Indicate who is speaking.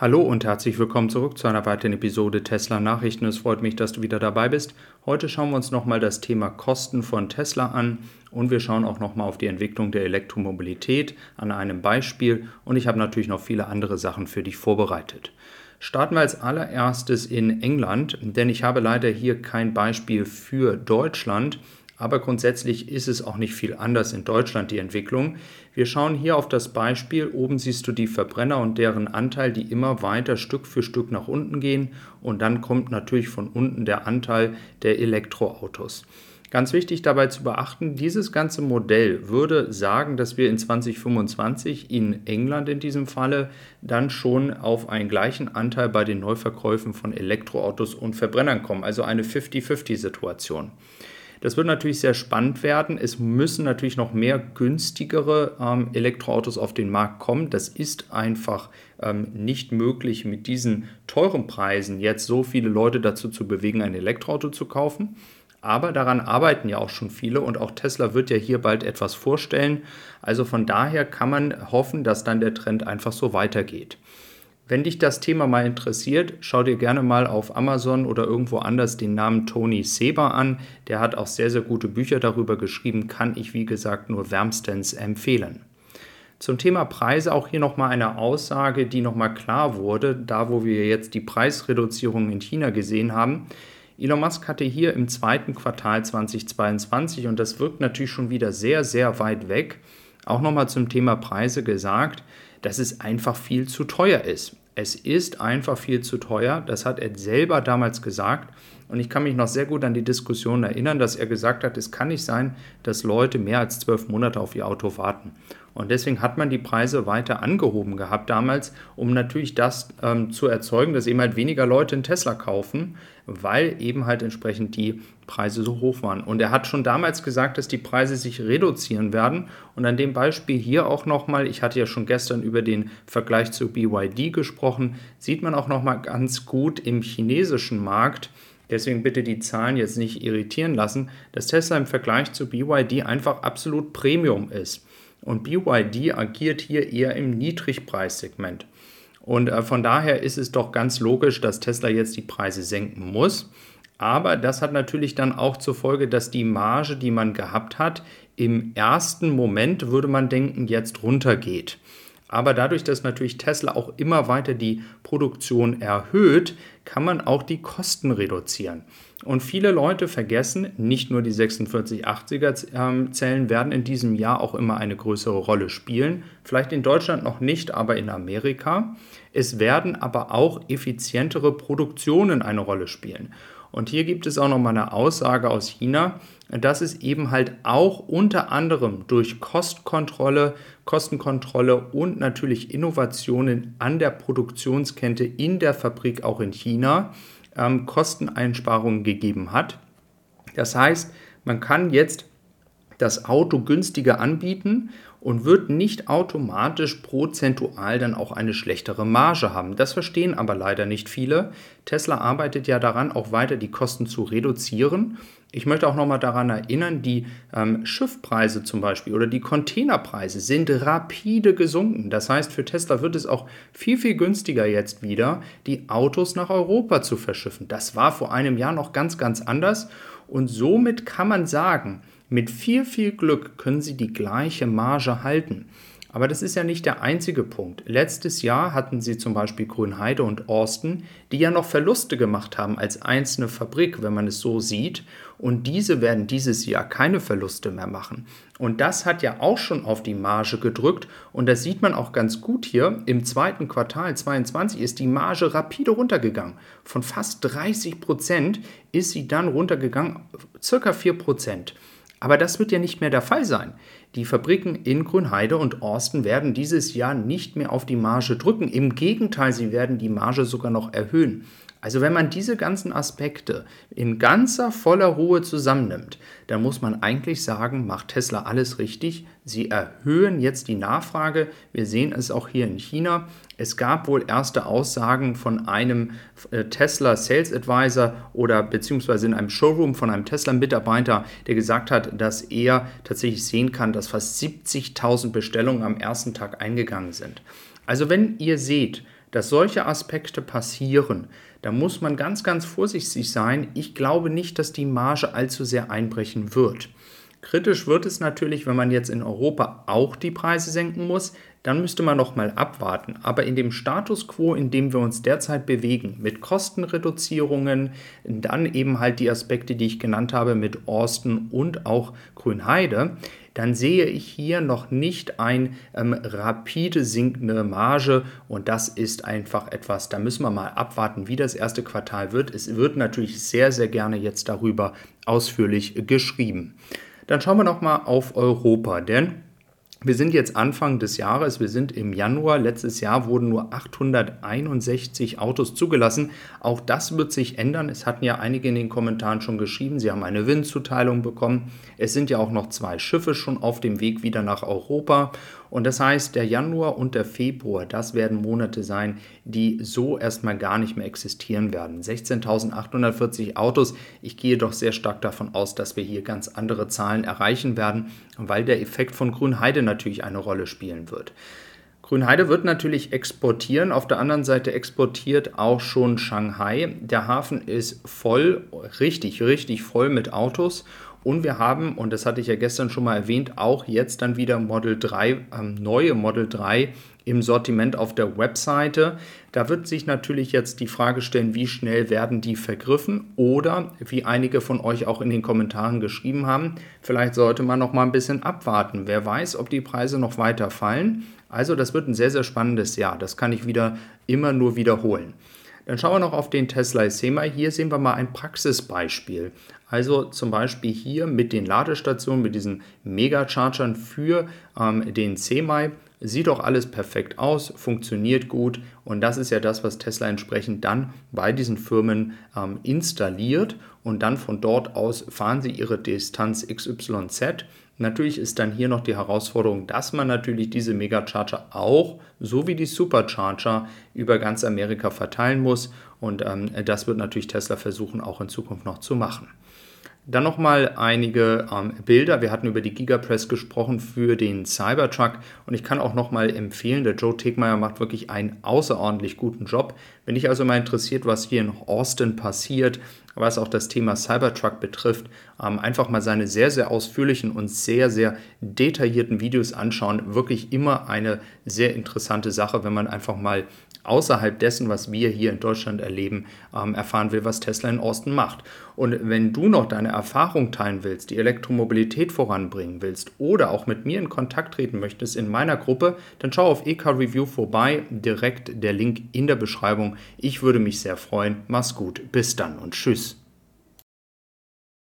Speaker 1: Hallo und herzlich willkommen zurück zu einer weiteren Episode Tesla Nachrichten. Es freut mich, dass du wieder dabei bist. Heute schauen wir uns nochmal das Thema Kosten von Tesla an und wir schauen auch nochmal auf die Entwicklung der Elektromobilität an einem Beispiel und ich habe natürlich noch viele andere Sachen für dich vorbereitet. Starten wir als allererstes in England, denn ich habe leider hier kein Beispiel für Deutschland. Aber grundsätzlich ist es auch nicht viel anders in Deutschland, die Entwicklung. Wir schauen hier auf das Beispiel. Oben siehst du die Verbrenner und deren Anteil, die immer weiter Stück für Stück nach unten gehen. Und dann kommt natürlich von unten der Anteil der Elektroautos. Ganz wichtig dabei zu beachten, dieses ganze Modell würde sagen, dass wir in 2025 in England in diesem Falle dann schon auf einen gleichen Anteil bei den Neuverkäufen von Elektroautos und Verbrennern kommen, also eine 50-50-Situation. Das wird natürlich sehr spannend werden. Es müssen natürlich noch mehr günstigere ähm, Elektroautos auf den Markt kommen. Das ist einfach ähm, nicht möglich, mit diesen teuren Preisen jetzt so viele Leute dazu zu bewegen, ein Elektroauto zu kaufen. Aber daran arbeiten ja auch schon viele und auch Tesla wird ja hier bald etwas vorstellen. Also von daher kann man hoffen, dass dann der Trend einfach so weitergeht. Wenn dich das Thema mal interessiert, schau dir gerne mal auf Amazon oder irgendwo anders den Namen Tony Seba an. Der hat auch sehr, sehr gute Bücher darüber geschrieben, kann ich wie gesagt nur wärmstens empfehlen. Zum Thema Preise auch hier nochmal eine Aussage, die nochmal klar wurde, da wo wir jetzt die Preisreduzierung in China gesehen haben. Elon Musk hatte hier im zweiten Quartal 2022, und das wirkt natürlich schon wieder sehr, sehr weit weg, auch nochmal zum Thema Preise gesagt, dass es einfach viel zu teuer ist. Es ist einfach viel zu teuer. Das hat er selber damals gesagt. Und ich kann mich noch sehr gut an die Diskussion erinnern, dass er gesagt hat, es kann nicht sein, dass Leute mehr als zwölf Monate auf ihr Auto warten. Und deswegen hat man die Preise weiter angehoben gehabt damals, um natürlich das ähm, zu erzeugen, dass eben halt weniger Leute einen Tesla kaufen, weil eben halt entsprechend die Preise so hoch waren. Und er hat schon damals gesagt, dass die Preise sich reduzieren werden. Und an dem Beispiel hier auch nochmal, ich hatte ja schon gestern über den Vergleich zu BYD gesprochen, sieht man auch nochmal ganz gut im chinesischen Markt, Deswegen bitte die Zahlen jetzt nicht irritieren lassen, dass Tesla im Vergleich zu BYD einfach absolut Premium ist. Und BYD agiert hier eher im Niedrigpreissegment. Und äh, von daher ist es doch ganz logisch, dass Tesla jetzt die Preise senken muss. Aber das hat natürlich dann auch zur Folge, dass die Marge, die man gehabt hat, im ersten Moment würde man denken, jetzt runtergeht. Aber dadurch, dass natürlich Tesla auch immer weiter die Produktion erhöht, kann man auch die Kosten reduzieren. Und viele Leute vergessen, nicht nur die 4680er Zellen werden in diesem Jahr auch immer eine größere Rolle spielen. Vielleicht in Deutschland noch nicht, aber in Amerika. Es werden aber auch effizientere Produktionen eine Rolle spielen. Und hier gibt es auch noch mal eine Aussage aus China, dass es eben halt auch unter anderem durch Kostkontrolle, Kostenkontrolle und natürlich Innovationen an der Produktionskette in der Fabrik auch in China ähm, Kosteneinsparungen gegeben hat. Das heißt, man kann jetzt das Auto günstiger anbieten und wird nicht automatisch prozentual dann auch eine schlechtere Marge haben. Das verstehen aber leider nicht viele. Tesla arbeitet ja daran, auch weiter die Kosten zu reduzieren. Ich möchte auch nochmal daran erinnern, die ähm, Schiffpreise zum Beispiel oder die Containerpreise sind rapide gesunken. Das heißt, für Tesla wird es auch viel, viel günstiger jetzt wieder, die Autos nach Europa zu verschiffen. Das war vor einem Jahr noch ganz, ganz anders. Und somit kann man sagen, mit viel, viel Glück können Sie die gleiche Marge halten. Aber das ist ja nicht der einzige Punkt. Letztes Jahr hatten sie zum Beispiel Grünheide und Austin, die ja noch Verluste gemacht haben als einzelne Fabrik, wenn man es so sieht. Und diese werden dieses Jahr keine Verluste mehr machen. Und das hat ja auch schon auf die Marge gedrückt. Und das sieht man auch ganz gut hier. Im zweiten Quartal 2022 ist die Marge rapide runtergegangen. Von fast 30 Prozent ist sie dann runtergegangen, circa 4 Prozent. Aber das wird ja nicht mehr der Fall sein. Die Fabriken in Grünheide und Orsten werden dieses Jahr nicht mehr auf die Marge drücken. Im Gegenteil, sie werden die Marge sogar noch erhöhen. Also wenn man diese ganzen Aspekte in ganzer voller Ruhe zusammennimmt, dann muss man eigentlich sagen, macht Tesla alles richtig. Sie erhöhen jetzt die Nachfrage. Wir sehen es auch hier in China. Es gab wohl erste Aussagen von einem äh, Tesla Sales Advisor oder beziehungsweise in einem Showroom von einem Tesla-Mitarbeiter, der gesagt hat, dass er tatsächlich sehen kann, dass fast 70.000 Bestellungen am ersten Tag eingegangen sind. Also wenn ihr seht, dass solche Aspekte passieren, da muss man ganz, ganz vorsichtig sein. Ich glaube nicht, dass die Marge allzu sehr einbrechen wird. Kritisch wird es natürlich, wenn man jetzt in Europa auch die Preise senken muss, dann müsste man noch mal abwarten. Aber in dem Status quo, in dem wir uns derzeit bewegen, mit Kostenreduzierungen, dann eben halt die Aspekte, die ich genannt habe, mit Austin und auch Grünheide, dann sehe ich hier noch nicht ein ähm, rapide sinkende Marge und das ist einfach etwas, da müssen wir mal abwarten, wie das erste Quartal wird. Es wird natürlich sehr, sehr gerne jetzt darüber ausführlich geschrieben. Dann schauen wir noch mal auf Europa, denn wir sind jetzt Anfang des Jahres, wir sind im Januar. Letztes Jahr wurden nur 861 Autos zugelassen. Auch das wird sich ändern. Es hatten ja einige in den Kommentaren schon geschrieben, sie haben eine Windzuteilung bekommen. Es sind ja auch noch zwei Schiffe schon auf dem Weg wieder nach Europa. Und das heißt, der Januar und der Februar, das werden Monate sein, die so erstmal gar nicht mehr existieren werden. 16.840 Autos. Ich gehe doch sehr stark davon aus, dass wir hier ganz andere Zahlen erreichen werden, weil der Effekt von Grünheide natürlich eine Rolle spielen wird. Grünheide wird natürlich exportieren. Auf der anderen Seite exportiert auch schon Shanghai. Der Hafen ist voll, richtig, richtig voll mit Autos. Und wir haben, und das hatte ich ja gestern schon mal erwähnt, auch jetzt dann wieder Model 3, ähm, neue Model 3 im Sortiment auf der Webseite. Da wird sich natürlich jetzt die Frage stellen, wie schnell werden die vergriffen oder wie einige von euch auch in den Kommentaren geschrieben haben, vielleicht sollte man noch mal ein bisschen abwarten. Wer weiß, ob die Preise noch weiter fallen. Also das wird ein sehr sehr spannendes Jahr. Das kann ich wieder immer nur wiederholen. Dann schauen wir noch auf den Tesla Sema. Hier sehen wir mal ein Praxisbeispiel. Also zum Beispiel hier mit den Ladestationen, mit diesen Mega-Chargern für ähm, den Semi. Sieht doch alles perfekt aus, funktioniert gut und das ist ja das, was Tesla entsprechend dann bei diesen Firmen ähm, installiert und dann von dort aus fahren sie ihre Distanz XYZ Natürlich ist dann hier noch die Herausforderung, dass man natürlich diese Megacharger auch, so wie die Supercharger, über ganz Amerika verteilen muss. Und ähm, das wird natürlich Tesla versuchen, auch in Zukunft noch zu machen. Dann nochmal einige ähm, Bilder. Wir hatten über die Gigapress gesprochen für den Cybertruck und ich kann auch nochmal empfehlen, der Joe Tegmeier macht wirklich einen außerordentlich guten Job. Wenn dich also mal interessiert, was hier in Austin passiert, was auch das Thema Cybertruck betrifft, ähm, einfach mal seine sehr, sehr ausführlichen und sehr, sehr detaillierten Videos anschauen. Wirklich immer eine sehr interessante Sache, wenn man einfach mal außerhalb dessen, was wir hier in Deutschland erleben, ähm, erfahren will, was Tesla in Austin macht. Und wenn du noch deine Erfahrung teilen willst, die Elektromobilität voranbringen willst oder auch mit mir in Kontakt treten möchtest in meiner Gruppe, dann schau auf EK Review vorbei, direkt der Link in der Beschreibung. Ich würde mich sehr freuen. Mach's gut, bis dann und tschüss.